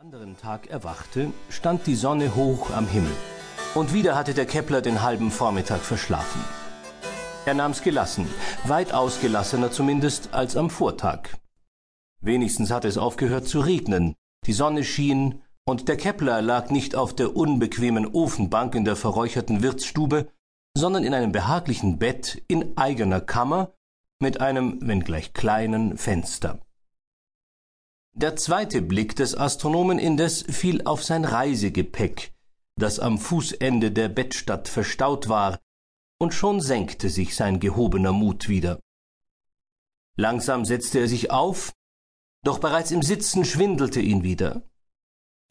anderen Tag erwachte, stand die Sonne hoch am Himmel. Und wieder hatte der Kepler den halben Vormittag verschlafen. Er nahm's gelassen, weit ausgelassener zumindest als am Vortag. Wenigstens hatte es aufgehört zu regnen, die Sonne schien, und der Kepler lag nicht auf der unbequemen Ofenbank in der verräucherten Wirtsstube, sondern in einem behaglichen Bett in eigener Kammer mit einem, wenngleich kleinen, Fenster. Der zweite Blick des Astronomen indes fiel auf sein Reisegepäck, das am Fußende der Bettstatt verstaut war, und schon senkte sich sein gehobener Mut wieder. Langsam setzte er sich auf, doch bereits im Sitzen schwindelte ihn wieder.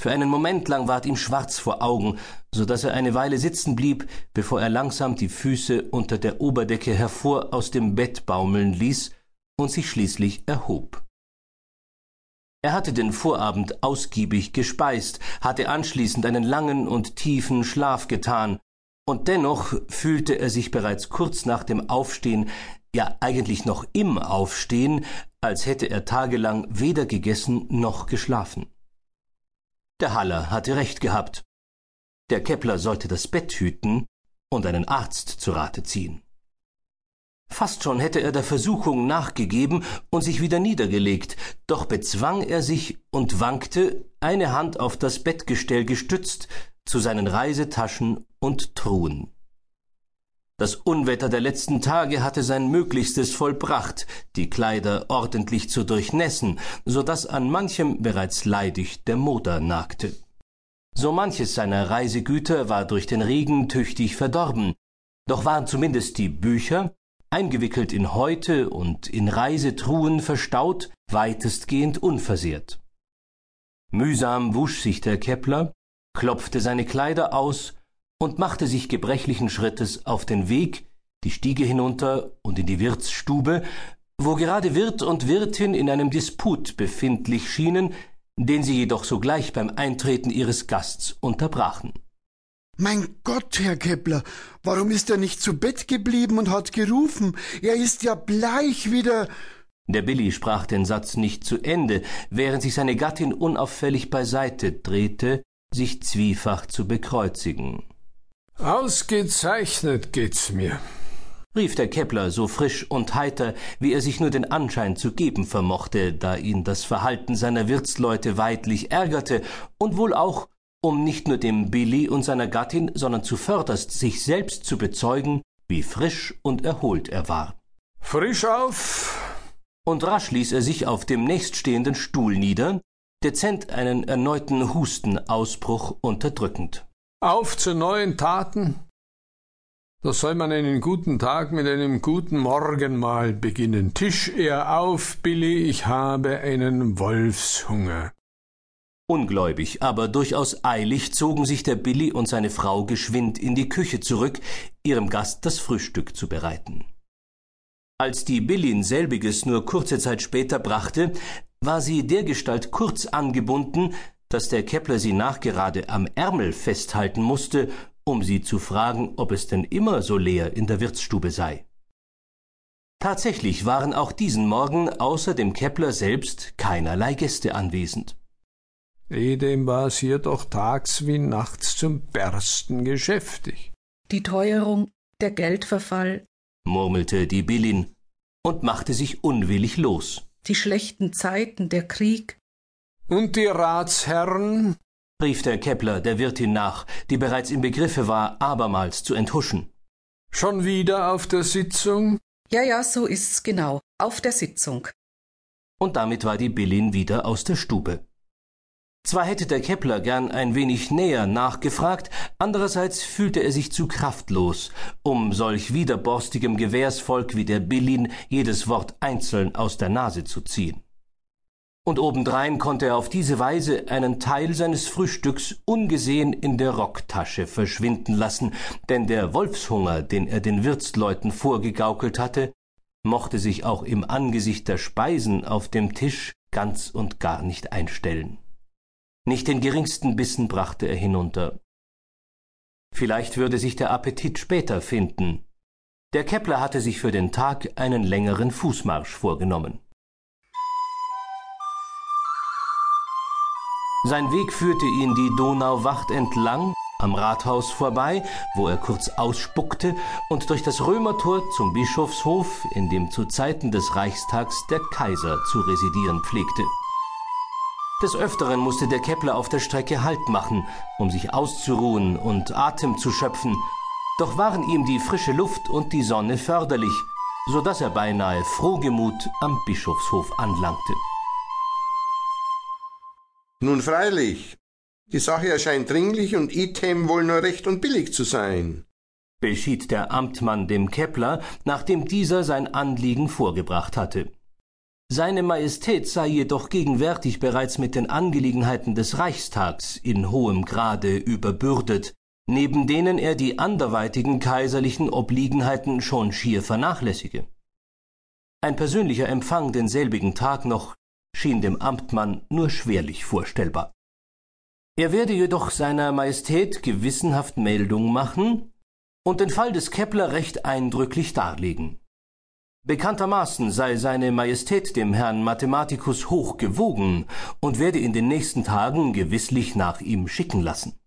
Für einen Moment lang ward ihm schwarz vor Augen, so dass er eine Weile sitzen blieb, bevor er langsam die Füße unter der Oberdecke hervor aus dem Bett baumeln ließ und sich schließlich erhob. Er hatte den Vorabend ausgiebig gespeist, hatte anschließend einen langen und tiefen Schlaf getan, und dennoch fühlte er sich bereits kurz nach dem Aufstehen, ja eigentlich noch im Aufstehen, als hätte er tagelang weder gegessen noch geschlafen. Der Haller hatte recht gehabt. Der Kepler sollte das Bett hüten und einen Arzt zu Rate ziehen. Fast schon hätte er der Versuchung nachgegeben und sich wieder niedergelegt, doch bezwang er sich und wankte, eine Hand auf das Bettgestell gestützt, zu seinen Reisetaschen und Truhen. Das Unwetter der letzten Tage hatte sein Möglichstes vollbracht, die Kleider ordentlich zu durchnässen, so dass an manchem bereits leidig der Moder nagte. So manches seiner Reisegüter war durch den Regen tüchtig verdorben, doch waren zumindest die Bücher, eingewickelt in Häute und in Reisetruhen verstaut, weitestgehend unversehrt. Mühsam wusch sich der Kepler, klopfte seine Kleider aus und machte sich gebrechlichen Schrittes auf den Weg, die Stiege hinunter und in die Wirtsstube, wo gerade Wirt und Wirtin in einem Disput befindlich schienen, den sie jedoch sogleich beim Eintreten ihres Gasts unterbrachen. Mein Gott, Herr Kepler, warum ist er nicht zu Bett geblieben und hat gerufen? Er ist ja bleich wieder. Der Billy sprach den Satz nicht zu Ende, während sich seine Gattin unauffällig beiseite drehte, sich zwiefach zu bekreuzigen. Ausgezeichnet geht's mir, rief der Kepler so frisch und heiter, wie er sich nur den Anschein zu geben vermochte, da ihn das Verhalten seiner Wirtsleute weidlich ärgerte und wohl auch um nicht nur dem Billy und seiner Gattin, sondern zuvörderst sich selbst zu bezeugen, wie frisch und erholt er war. Frisch auf! Und rasch ließ er sich auf dem nächststehenden Stuhl nieder, dezent einen erneuten Hustenausbruch unterdrückend. Auf zu neuen Taten! Da soll man einen guten Tag mit einem guten Morgenmahl beginnen. Tisch er auf, Billy, ich habe einen Wolfshunger. Ungläubig, aber durchaus eilig zogen sich der Billy und seine Frau geschwind in die Küche zurück, ihrem Gast das Frühstück zu bereiten. Als die Billin selbiges nur kurze Zeit später brachte, war sie dergestalt kurz angebunden, dass der Kepler sie nachgerade am Ärmel festhalten musste, um sie zu fragen, ob es denn immer so leer in der Wirtsstube sei. Tatsächlich waren auch diesen Morgen außer dem Kepler selbst keinerlei Gäste anwesend. Edem war es hier doch tags wie nachts zum Bersten geschäftig. Die Teuerung, der Geldverfall, murmelte die Billin und machte sich unwillig los. Die schlechten Zeiten, der Krieg. Und die Ratsherren? rief der Kepler der Wirtin nach, die bereits im Begriffe war, abermals zu enthuschen. Schon wieder auf der Sitzung? Ja, ja, so ist's genau, auf der Sitzung. Und damit war die Billin wieder aus der Stube. Zwar hätte der Kepler gern ein wenig näher nachgefragt, andererseits fühlte er sich zu kraftlos, um solch widerborstigem Gewährsvolk wie der Billin jedes Wort einzeln aus der Nase zu ziehen. Und obendrein konnte er auf diese Weise einen Teil seines Frühstücks ungesehen in der Rocktasche verschwinden lassen, denn der Wolfshunger, den er den Wirtsleuten vorgegaukelt hatte, mochte sich auch im Angesicht der Speisen auf dem Tisch ganz und gar nicht einstellen. Nicht den geringsten Bissen brachte er hinunter. Vielleicht würde sich der Appetit später finden. Der Kepler hatte sich für den Tag einen längeren Fußmarsch vorgenommen. Sein Weg führte ihn die Donauwacht entlang, am Rathaus vorbei, wo er kurz ausspuckte, und durch das Römertor zum Bischofshof, in dem zu Zeiten des Reichstags der Kaiser zu residieren pflegte. Des Öfteren musste der Kepler auf der Strecke Halt machen, um sich auszuruhen und Atem zu schöpfen, doch waren ihm die frische Luft und die Sonne förderlich, so dass er beinahe frohgemut am Bischofshof anlangte. Nun freilich, die Sache erscheint dringlich und Item wohl nur recht und billig zu sein, beschied der Amtmann dem Kepler, nachdem dieser sein Anliegen vorgebracht hatte. Seine Majestät sei jedoch gegenwärtig bereits mit den Angelegenheiten des Reichstags in hohem Grade überbürdet, neben denen er die anderweitigen kaiserlichen Obliegenheiten schon schier vernachlässige. Ein persönlicher Empfang denselbigen Tag noch schien dem Amtmann nur schwerlich vorstellbar. Er werde jedoch seiner Majestät gewissenhaft Meldung machen und den Fall des Kepler recht eindrücklich darlegen. Bekanntermaßen sei seine Majestät dem Herrn Mathematikus hoch gewogen und werde in den nächsten Tagen gewisslich nach ihm schicken lassen.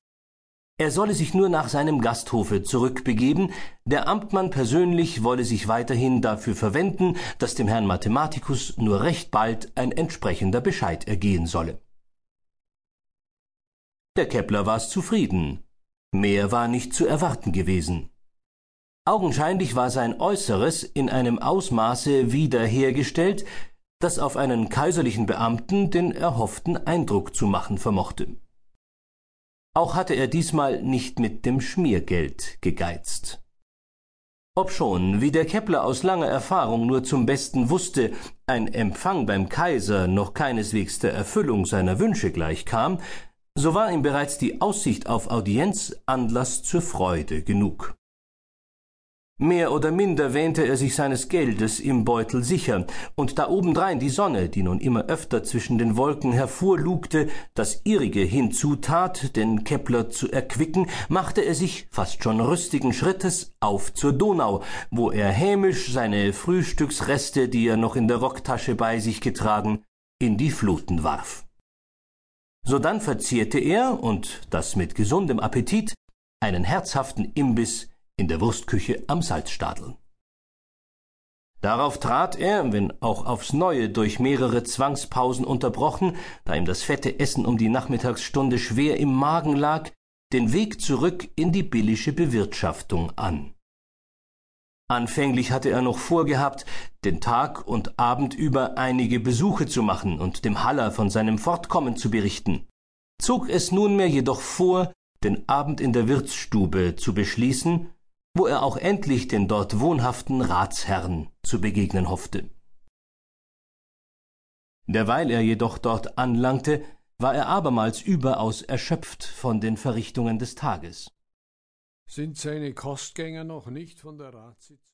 Er solle sich nur nach seinem Gasthofe zurückbegeben, der Amtmann persönlich wolle sich weiterhin dafür verwenden, dass dem Herrn Mathematikus nur recht bald ein entsprechender Bescheid ergehen solle. Der Kepler war's zufrieden. Mehr war nicht zu erwarten gewesen. Augenscheinlich war sein Äußeres in einem Ausmaße wiederhergestellt, das auf einen kaiserlichen Beamten den erhofften Eindruck zu machen vermochte. Auch hatte er diesmal nicht mit dem Schmiergeld gegeizt. Obschon, wie der Kepler aus langer Erfahrung nur zum Besten wusste, ein Empfang beim Kaiser noch keineswegs der Erfüllung seiner Wünsche gleichkam, so war ihm bereits die Aussicht auf Audienz Anlass zur Freude genug. Mehr oder minder wähnte er sich seines Geldes im Beutel sicher, und da obendrein die Sonne, die nun immer öfter zwischen den Wolken hervorlugte, das ihrige hinzutat, den Kepler zu erquicken, machte er sich, fast schon rüstigen Schrittes, auf zur Donau, wo er hämisch seine Frühstücksreste, die er noch in der Rocktasche bei sich getragen, in die Fluten warf. Sodann verzehrte er, und das mit gesundem Appetit, einen herzhaften Imbiss in der Wurstküche am Salzstadel. Darauf trat er, wenn auch aufs neue durch mehrere Zwangspausen unterbrochen, da ihm das fette Essen um die Nachmittagsstunde schwer im Magen lag, den Weg zurück in die billische Bewirtschaftung an. Anfänglich hatte er noch vorgehabt, den Tag und Abend über einige Besuche zu machen und dem Haller von seinem Fortkommen zu berichten, zog es nunmehr jedoch vor, den Abend in der Wirtsstube zu beschließen wo er auch endlich den dort wohnhaften Ratsherrn zu begegnen hoffte. Derweil er jedoch dort anlangte, war er abermals überaus erschöpft von den Verrichtungen des Tages. Sind seine Kostgänger noch nicht von der Ratssitzung?